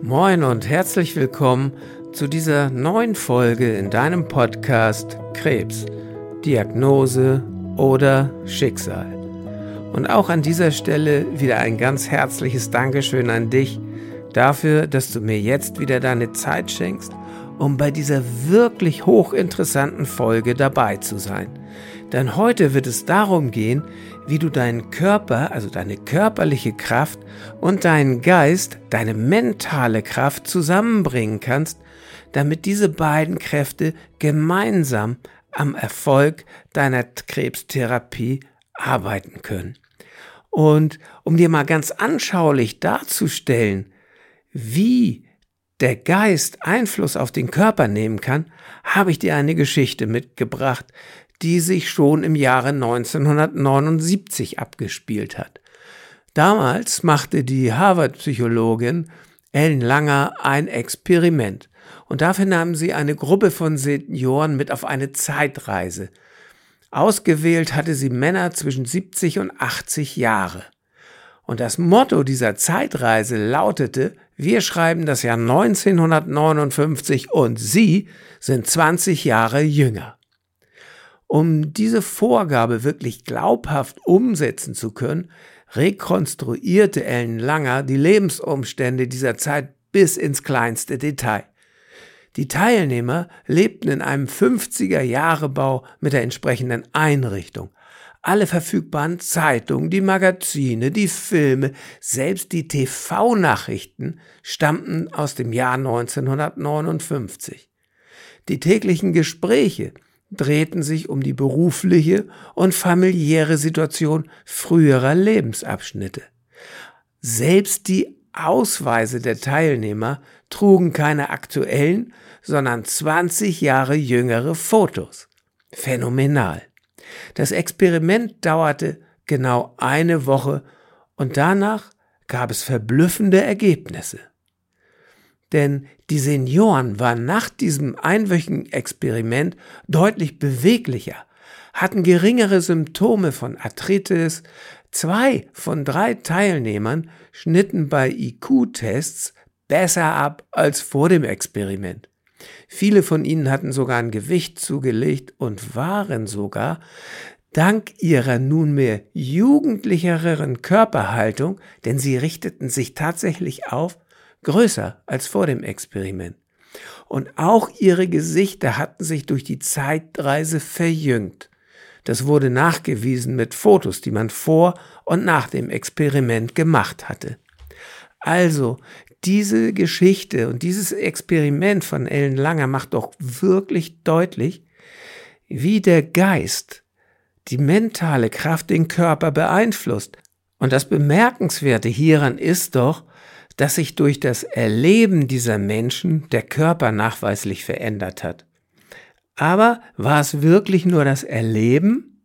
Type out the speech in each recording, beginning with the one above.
Moin und herzlich willkommen zu dieser neuen Folge in deinem Podcast Krebs, Diagnose oder Schicksal. Und auch an dieser Stelle wieder ein ganz herzliches Dankeschön an dich dafür, dass du mir jetzt wieder deine Zeit schenkst, um bei dieser wirklich hochinteressanten Folge dabei zu sein. Denn heute wird es darum gehen, wie du deinen Körper, also deine körperliche Kraft und deinen Geist, deine mentale Kraft zusammenbringen kannst, damit diese beiden Kräfte gemeinsam am Erfolg deiner Krebstherapie arbeiten können. Und um dir mal ganz anschaulich darzustellen, wie der Geist Einfluss auf den Körper nehmen kann, habe ich dir eine Geschichte mitgebracht, die sich schon im Jahre 1979 abgespielt hat. Damals machte die Harvard-Psychologin Ellen Langer ein Experiment und dafür nahmen sie eine Gruppe von Senioren mit auf eine Zeitreise. Ausgewählt hatte sie Männer zwischen 70 und 80 Jahre. Und das Motto dieser Zeitreise lautete, wir schreiben das Jahr 1959 und Sie sind 20 Jahre jünger. Um diese Vorgabe wirklich glaubhaft umsetzen zu können, rekonstruierte Ellen Langer die Lebensumstände dieser Zeit bis ins kleinste Detail. Die Teilnehmer lebten in einem 50er-Jahre-Bau mit der entsprechenden Einrichtung. Alle verfügbaren Zeitungen, die Magazine, die Filme, selbst die TV-Nachrichten stammten aus dem Jahr 1959. Die täglichen Gespräche drehten sich um die berufliche und familiäre Situation früherer Lebensabschnitte. Selbst die Ausweise der Teilnehmer trugen keine aktuellen, sondern 20 Jahre jüngere Fotos. Phänomenal. Das Experiment dauerte genau eine Woche und danach gab es verblüffende Ergebnisse. Denn die Senioren waren nach diesem einwöchigen Experiment deutlich beweglicher, hatten geringere Symptome von Arthritis. Zwei von drei Teilnehmern schnitten bei IQ-Tests besser ab als vor dem Experiment. Viele von ihnen hatten sogar ein Gewicht zugelegt und waren sogar dank ihrer nunmehr jugendlicheren Körperhaltung, denn sie richteten sich tatsächlich auf, größer als vor dem Experiment. Und auch ihre Gesichter hatten sich durch die Zeitreise verjüngt. Das wurde nachgewiesen mit Fotos, die man vor und nach dem Experiment gemacht hatte. Also, diese Geschichte und dieses Experiment von Ellen Langer macht doch wirklich deutlich, wie der Geist die mentale Kraft den Körper beeinflusst. Und das Bemerkenswerte hieran ist doch, dass sich durch das Erleben dieser Menschen der Körper nachweislich verändert hat. Aber war es wirklich nur das Erleben?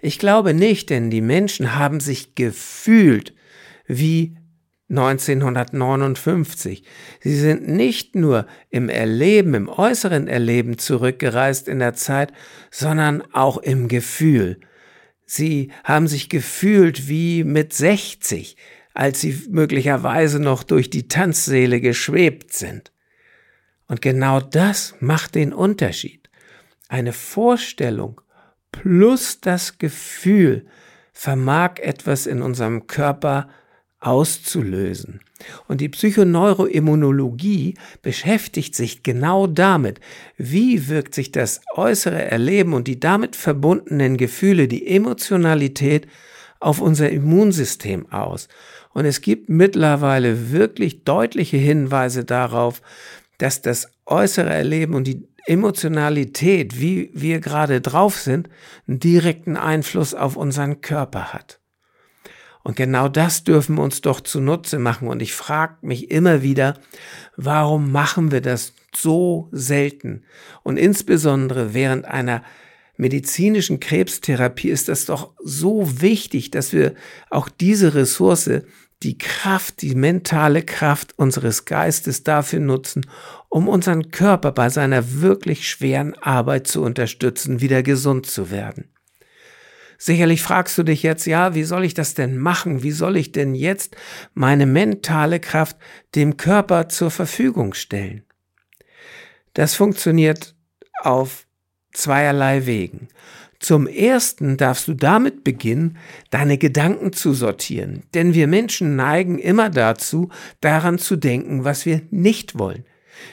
Ich glaube nicht, denn die Menschen haben sich gefühlt wie 1959. Sie sind nicht nur im Erleben, im äußeren Erleben zurückgereist in der Zeit, sondern auch im Gefühl. Sie haben sich gefühlt wie mit 60 als sie möglicherweise noch durch die Tanzsäle geschwebt sind. Und genau das macht den Unterschied. Eine Vorstellung plus das Gefühl vermag etwas in unserem Körper auszulösen. Und die Psychoneuroimmunologie beschäftigt sich genau damit, wie wirkt sich das äußere Erleben und die damit verbundenen Gefühle, die Emotionalität auf unser Immunsystem aus. Und es gibt mittlerweile wirklich deutliche Hinweise darauf, dass das äußere Erleben und die Emotionalität, wie wir gerade drauf sind, einen direkten Einfluss auf unseren Körper hat. Und genau das dürfen wir uns doch zunutze machen. Und ich frage mich immer wieder, warum machen wir das so selten? Und insbesondere während einer medizinischen Krebstherapie ist das doch so wichtig, dass wir auch diese Ressource, die Kraft, die mentale Kraft unseres Geistes dafür nutzen, um unseren Körper bei seiner wirklich schweren Arbeit zu unterstützen, wieder gesund zu werden. Sicherlich fragst du dich jetzt, ja, wie soll ich das denn machen? Wie soll ich denn jetzt meine mentale Kraft dem Körper zur Verfügung stellen? Das funktioniert auf zweierlei Wegen. Zum ersten darfst du damit beginnen, deine Gedanken zu sortieren, denn wir Menschen neigen immer dazu, daran zu denken, was wir nicht wollen.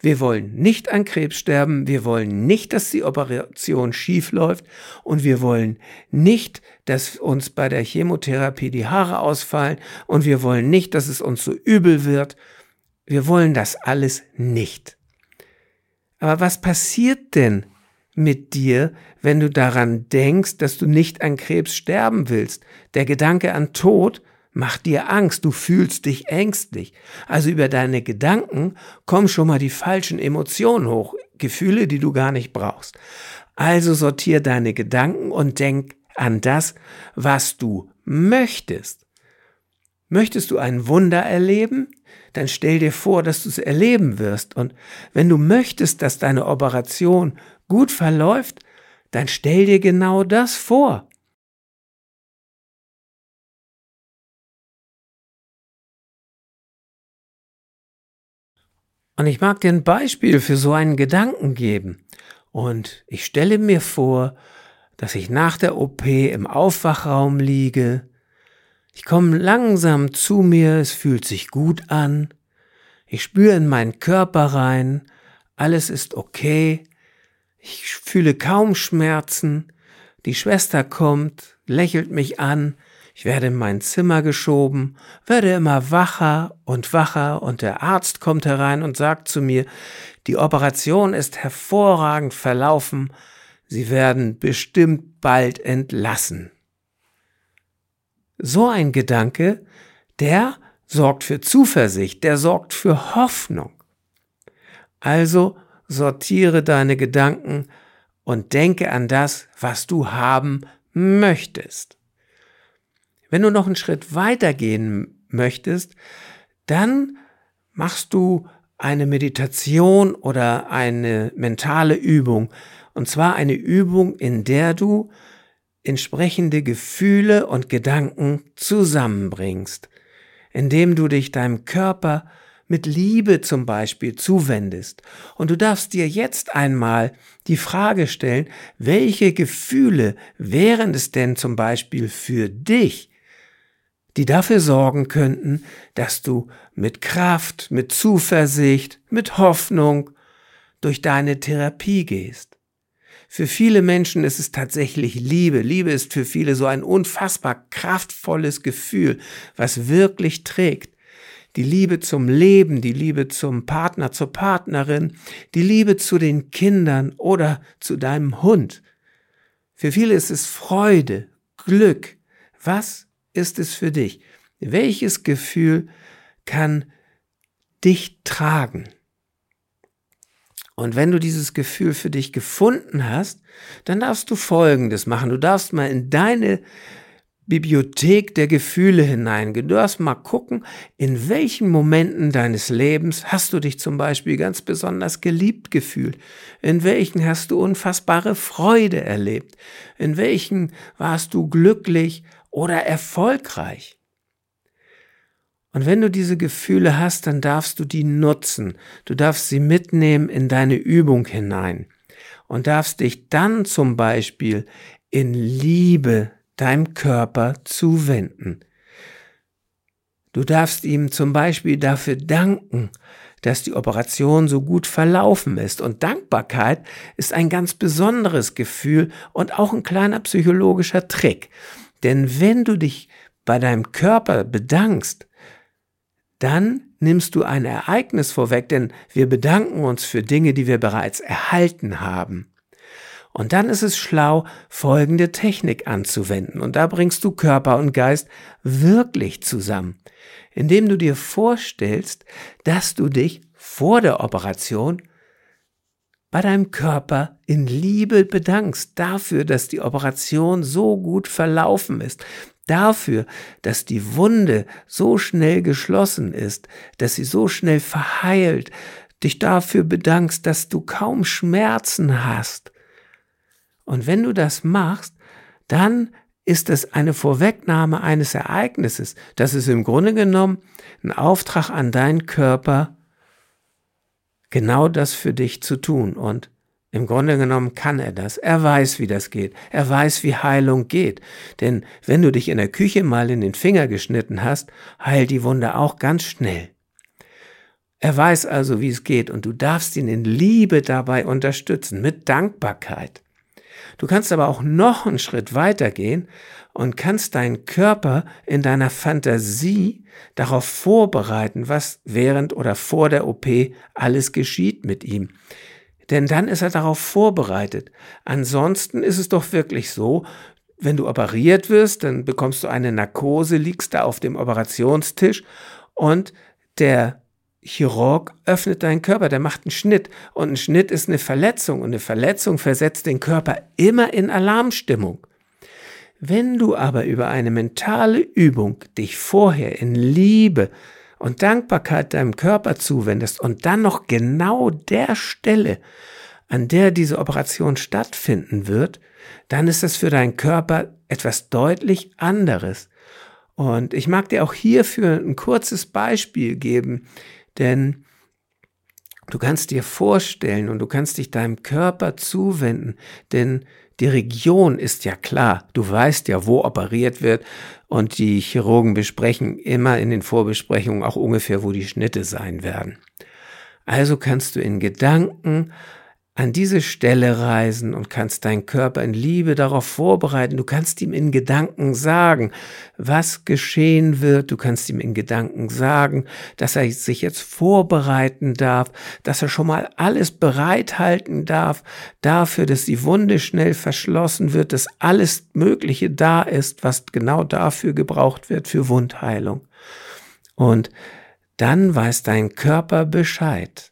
Wir wollen nicht an Krebs sterben, wir wollen nicht, dass die Operation schief läuft und wir wollen nicht, dass uns bei der Chemotherapie die Haare ausfallen und wir wollen nicht, dass es uns so übel wird. Wir wollen das alles nicht. Aber was passiert denn mit dir, wenn du daran denkst, dass du nicht an Krebs sterben willst? Der Gedanke an Tod macht dir Angst, du fühlst dich ängstlich. Also über deine Gedanken kommen schon mal die falschen Emotionen hoch, Gefühle, die du gar nicht brauchst. Also sortier deine Gedanken und denk an das, was du möchtest. Möchtest du ein Wunder erleben? Dann stell dir vor, dass du es erleben wirst. Und wenn du möchtest, dass deine Operation gut verläuft, dann stell dir genau das vor. Und ich mag dir ein Beispiel für so einen Gedanken geben. Und ich stelle mir vor, dass ich nach der OP im Aufwachraum liege. Ich komme langsam zu mir, es fühlt sich gut an. Ich spüre in meinen Körper rein, alles ist okay. Ich fühle kaum Schmerzen. Die Schwester kommt, lächelt mich an, ich werde in mein Zimmer geschoben, werde immer wacher und wacher und der Arzt kommt herein und sagt zu mir, die Operation ist hervorragend verlaufen, Sie werden bestimmt bald entlassen. So ein Gedanke, der sorgt für Zuversicht, der sorgt für Hoffnung. Also sortiere deine Gedanken und denke an das, was du haben möchtest. Wenn du noch einen Schritt weiter gehen möchtest, dann machst du eine Meditation oder eine mentale Übung. Und zwar eine Übung, in der du entsprechende Gefühle und Gedanken zusammenbringst, indem du dich deinem Körper mit Liebe zum Beispiel zuwendest. Und du darfst dir jetzt einmal die Frage stellen, welche Gefühle wären es denn zum Beispiel für dich, die dafür sorgen könnten, dass du mit Kraft, mit Zuversicht, mit Hoffnung durch deine Therapie gehst. Für viele Menschen ist es tatsächlich Liebe. Liebe ist für viele so ein unfassbar kraftvolles Gefühl, was wirklich trägt. Die Liebe zum Leben, die Liebe zum Partner, zur Partnerin, die Liebe zu den Kindern oder zu deinem Hund. Für viele ist es Freude, Glück. Was ist es für dich? Welches Gefühl kann dich tragen? Und wenn du dieses Gefühl für dich gefunden hast, dann darfst du Folgendes machen. Du darfst mal in deine Bibliothek der Gefühle hineingehen. Du darfst mal gucken, in welchen Momenten deines Lebens hast du dich zum Beispiel ganz besonders geliebt gefühlt? In welchen hast du unfassbare Freude erlebt? In welchen warst du glücklich oder erfolgreich. Und wenn du diese Gefühle hast, dann darfst du die nutzen. Du darfst sie mitnehmen in deine Übung hinein und darfst dich dann zum Beispiel in Liebe deinem Körper zuwenden. Du darfst ihm zum Beispiel dafür danken, dass die Operation so gut verlaufen ist. Und Dankbarkeit ist ein ganz besonderes Gefühl und auch ein kleiner psychologischer Trick. Denn wenn du dich bei deinem Körper bedankst, dann nimmst du ein Ereignis vorweg, denn wir bedanken uns für Dinge, die wir bereits erhalten haben. Und dann ist es schlau, folgende Technik anzuwenden. Und da bringst du Körper und Geist wirklich zusammen, indem du dir vorstellst, dass du dich vor der Operation bei deinem Körper in Liebe bedankst dafür, dass die Operation so gut verlaufen ist, dafür, dass die Wunde so schnell geschlossen ist, dass sie so schnell verheilt, dich dafür bedankst, dass du kaum Schmerzen hast. Und wenn du das machst, dann ist es eine Vorwegnahme eines Ereignisses. Das ist im Grunde genommen ein Auftrag an deinen Körper, genau das für dich zu tun. Und im Grunde genommen kann er das. Er weiß, wie das geht. Er weiß, wie Heilung geht. Denn wenn du dich in der Küche mal in den Finger geschnitten hast, heilt die Wunde auch ganz schnell. Er weiß also, wie es geht und du darfst ihn in Liebe dabei unterstützen, mit Dankbarkeit. Du kannst aber auch noch einen Schritt weitergehen und kannst deinen Körper in deiner Fantasie darauf vorbereiten, was während oder vor der OP alles geschieht mit ihm. Denn dann ist er darauf vorbereitet. Ansonsten ist es doch wirklich so, wenn du operiert wirst, dann bekommst du eine Narkose, liegst da auf dem Operationstisch und der Chirurg öffnet deinen Körper, der macht einen Schnitt und ein Schnitt ist eine Verletzung und eine Verletzung versetzt den Körper immer in Alarmstimmung. Wenn du aber über eine mentale Übung dich vorher in Liebe und Dankbarkeit deinem Körper zuwendest und dann noch genau der Stelle, an der diese Operation stattfinden wird, dann ist das für deinen Körper etwas deutlich anderes. Und ich mag dir auch hierfür ein kurzes Beispiel geben, denn du kannst dir vorstellen und du kannst dich deinem Körper zuwenden, denn die Region ist ja klar. Du weißt ja, wo operiert wird und die Chirurgen besprechen immer in den Vorbesprechungen auch ungefähr, wo die Schnitte sein werden. Also kannst du in Gedanken an diese Stelle reisen und kannst deinen Körper in Liebe darauf vorbereiten. Du kannst ihm in Gedanken sagen, was geschehen wird. Du kannst ihm in Gedanken sagen, dass er sich jetzt vorbereiten darf, dass er schon mal alles bereithalten darf dafür, dass die Wunde schnell verschlossen wird, dass alles Mögliche da ist, was genau dafür gebraucht wird für Wundheilung. Und dann weiß dein Körper Bescheid.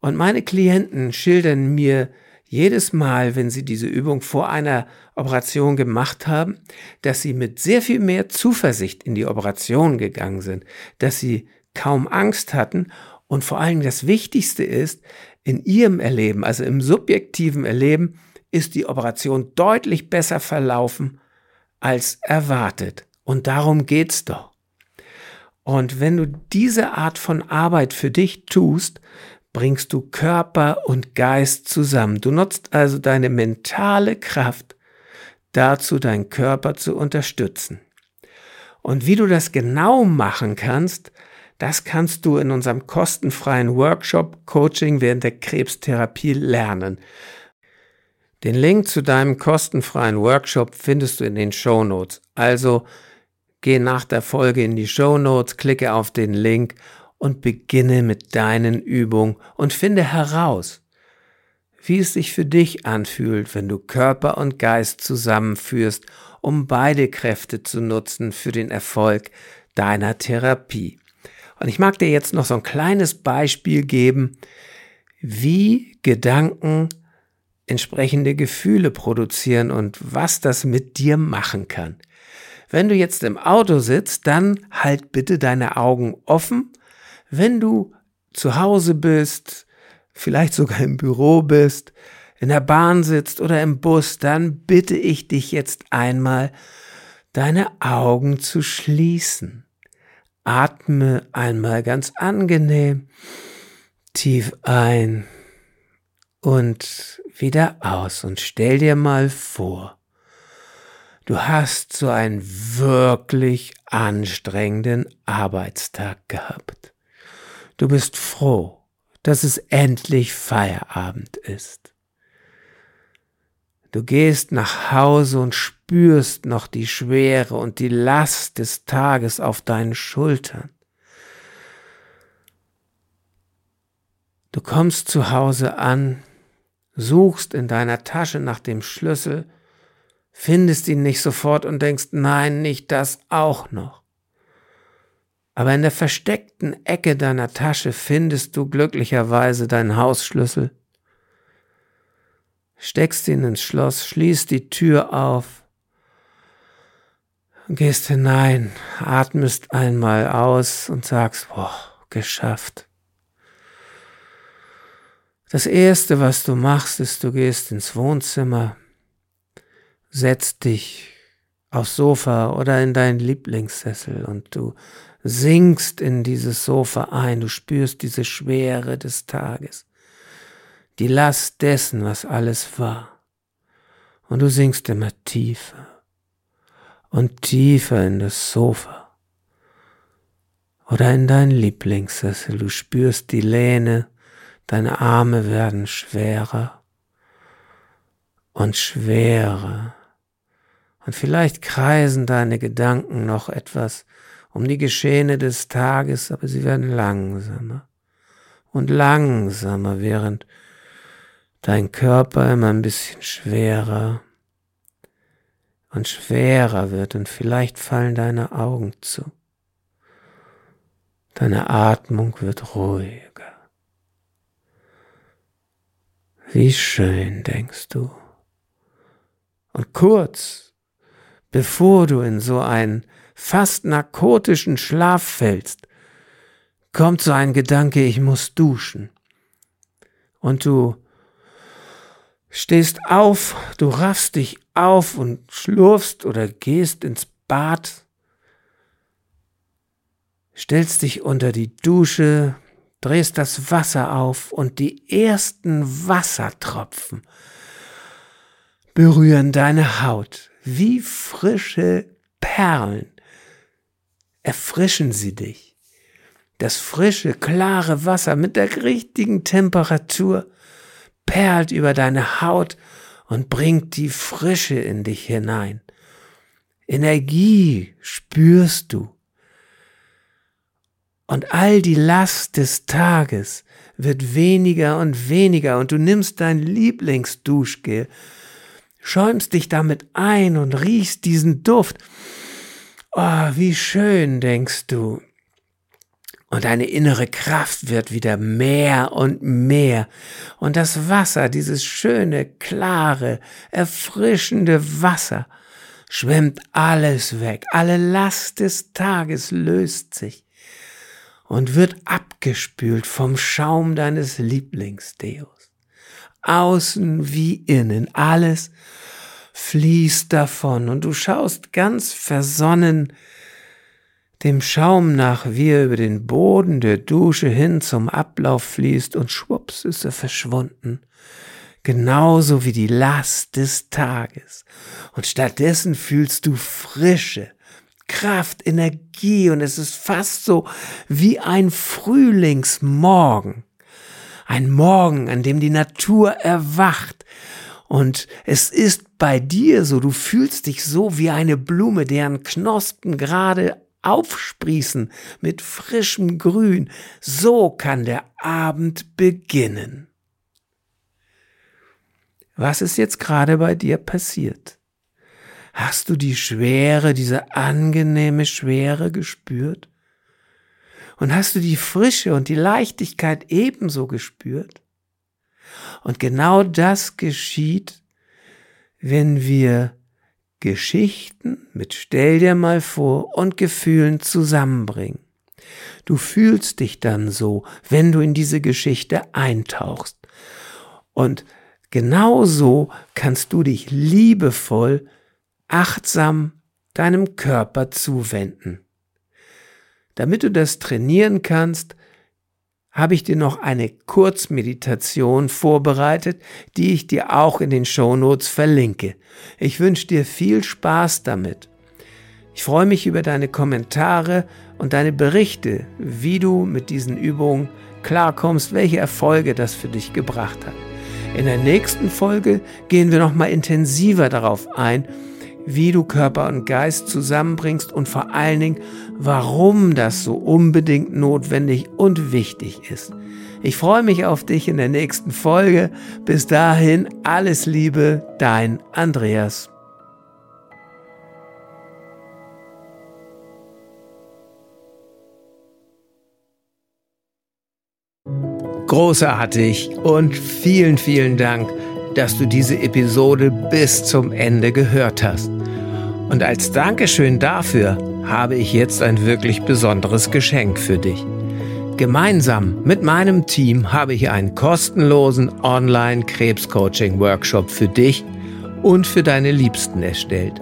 Und meine Klienten schildern mir jedes Mal, wenn sie diese Übung vor einer Operation gemacht haben, dass sie mit sehr viel mehr Zuversicht in die Operation gegangen sind, dass sie kaum Angst hatten und vor allem das Wichtigste ist, in ihrem Erleben, also im subjektiven Erleben, ist die Operation deutlich besser verlaufen als erwartet. Und darum geht's doch. Und wenn du diese Art von Arbeit für dich tust, bringst du Körper und Geist zusammen. Du nutzt also deine mentale Kraft dazu, deinen Körper zu unterstützen. Und wie du das genau machen kannst, das kannst du in unserem kostenfreien Workshop Coaching während der Krebstherapie lernen. Den Link zu deinem kostenfreien Workshop findest du in den Show Notes. Also geh nach der Folge in die Show Notes, klicke auf den Link und beginne mit deinen Übungen und finde heraus, wie es sich für dich anfühlt, wenn du Körper und Geist zusammenführst, um beide Kräfte zu nutzen für den Erfolg deiner Therapie. Und ich mag dir jetzt noch so ein kleines Beispiel geben, wie Gedanken entsprechende Gefühle produzieren und was das mit dir machen kann. Wenn du jetzt im Auto sitzt, dann halt bitte deine Augen offen wenn du zu Hause bist, vielleicht sogar im Büro bist, in der Bahn sitzt oder im Bus, dann bitte ich dich jetzt einmal, deine Augen zu schließen. Atme einmal ganz angenehm tief ein und wieder aus und stell dir mal vor, du hast so einen wirklich anstrengenden Arbeitstag gehabt. Du bist froh, dass es endlich Feierabend ist. Du gehst nach Hause und spürst noch die Schwere und die Last des Tages auf deinen Schultern. Du kommst zu Hause an, suchst in deiner Tasche nach dem Schlüssel, findest ihn nicht sofort und denkst, nein, nicht das auch noch. Aber in der versteckten Ecke deiner Tasche findest du glücklicherweise deinen Hausschlüssel. Steckst ihn ins Schloss, schließt die Tür auf, gehst hinein, atmest einmal aus und sagst, boah, geschafft. Das erste, was du machst, ist, du gehst ins Wohnzimmer, setzt dich aufs Sofa oder in deinen Lieblingssessel und du sinkst in dieses Sofa ein, du spürst diese Schwere des Tages, die Last dessen, was alles war. Und du sinkst immer tiefer und tiefer in das Sofa oder in deinen Lieblingssessel. Du spürst die Lehne, deine Arme werden schwerer und schwerer. Und vielleicht kreisen deine Gedanken noch etwas um die Geschehene des Tages, aber sie werden langsamer und langsamer, während dein Körper immer ein bisschen schwerer und schwerer wird und vielleicht fallen deine Augen zu. Deine Atmung wird ruhiger. Wie schön, denkst du. Und kurz, bevor du in so einen fast narkotischen Schlaf fällst, kommt so ein Gedanke, ich muss duschen. Und du stehst auf, du raffst dich auf und schlurfst oder gehst ins Bad, stellst dich unter die Dusche, drehst das Wasser auf und die ersten Wassertropfen berühren deine Haut wie frische Perlen. Erfrischen sie dich. Das frische, klare Wasser mit der richtigen Temperatur perlt über deine Haut und bringt die Frische in dich hinein. Energie spürst du. Und all die Last des Tages wird weniger und weniger und du nimmst dein Lieblingsduschgel, schäumst dich damit ein und riechst diesen Duft. Oh, wie schön, denkst du. Und deine innere Kraft wird wieder mehr und mehr. Und das Wasser, dieses schöne, klare, erfrischende Wasser, schwemmt alles weg. Alle Last des Tages löst sich und wird abgespült vom Schaum deines Lieblingsdeos. Außen wie innen, alles fließt davon und du schaust ganz versonnen dem Schaum nach, wie er über den Boden der Dusche hin zum Ablauf fließt und schwupps ist er verschwunden. Genauso wie die Last des Tages. Und stattdessen fühlst du Frische, Kraft, Energie und es ist fast so wie ein Frühlingsmorgen. Ein Morgen, an dem die Natur erwacht. Und es ist bei dir so, du fühlst dich so wie eine Blume, deren Knospen gerade aufsprießen mit frischem Grün. So kann der Abend beginnen. Was ist jetzt gerade bei dir passiert? Hast du die Schwere, diese angenehme Schwere gespürt? Und hast du die Frische und die Leichtigkeit ebenso gespürt? Und genau das geschieht, wenn wir Geschichten mit Stell dir mal vor und Gefühlen zusammenbringen. Du fühlst dich dann so, wenn du in diese Geschichte eintauchst. Und genauso kannst du dich liebevoll, achtsam deinem Körper zuwenden. Damit du das trainieren kannst, habe ich dir noch eine Kurzmeditation vorbereitet, die ich dir auch in den Shownotes verlinke. Ich wünsche dir viel Spaß damit. Ich freue mich über deine Kommentare und deine Berichte, wie du mit diesen Übungen klarkommst, welche Erfolge das für dich gebracht hat. In der nächsten Folge gehen wir noch mal intensiver darauf ein, wie du Körper und Geist zusammenbringst und vor allen Dingen, warum das so unbedingt notwendig und wichtig ist. Ich freue mich auf dich in der nächsten Folge. Bis dahin alles Liebe, dein Andreas. Großartig und vielen, vielen Dank dass du diese Episode bis zum Ende gehört hast. Und als Dankeschön dafür habe ich jetzt ein wirklich besonderes Geschenk für dich. Gemeinsam mit meinem Team habe ich einen kostenlosen Online-Krebscoaching-Workshop für dich und für deine Liebsten erstellt.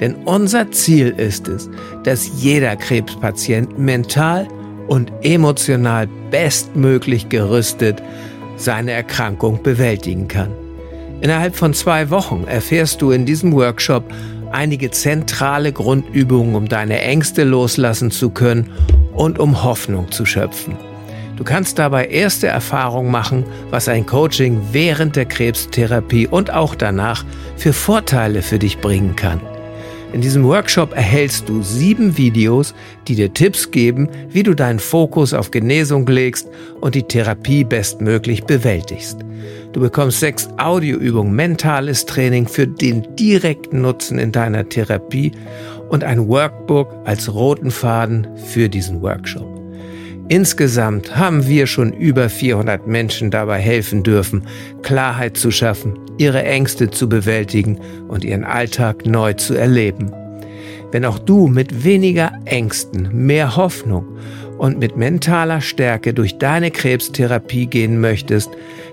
Denn unser Ziel ist es, dass jeder Krebspatient mental und emotional bestmöglich gerüstet seine Erkrankung bewältigen kann. Innerhalb von zwei Wochen erfährst du in diesem Workshop einige zentrale Grundübungen, um deine Ängste loslassen zu können und um Hoffnung zu schöpfen. Du kannst dabei erste Erfahrungen machen, was ein Coaching während der Krebstherapie und auch danach für Vorteile für dich bringen kann. In diesem Workshop erhältst du sieben Videos, die dir Tipps geben, wie du deinen Fokus auf Genesung legst und die Therapie bestmöglich bewältigst. Du bekommst sechs Audioübungen, mentales Training für den direkten Nutzen in deiner Therapie und ein Workbook als roten Faden für diesen Workshop. Insgesamt haben wir schon über 400 Menschen dabei helfen dürfen, Klarheit zu schaffen, ihre Ängste zu bewältigen und ihren Alltag neu zu erleben. Wenn auch du mit weniger Ängsten, mehr Hoffnung und mit mentaler Stärke durch deine Krebstherapie gehen möchtest,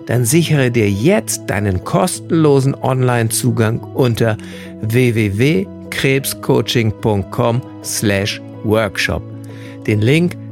dann sichere dir jetzt deinen kostenlosen Online-Zugang unter www.krebscoaching.com/workshop. Den Link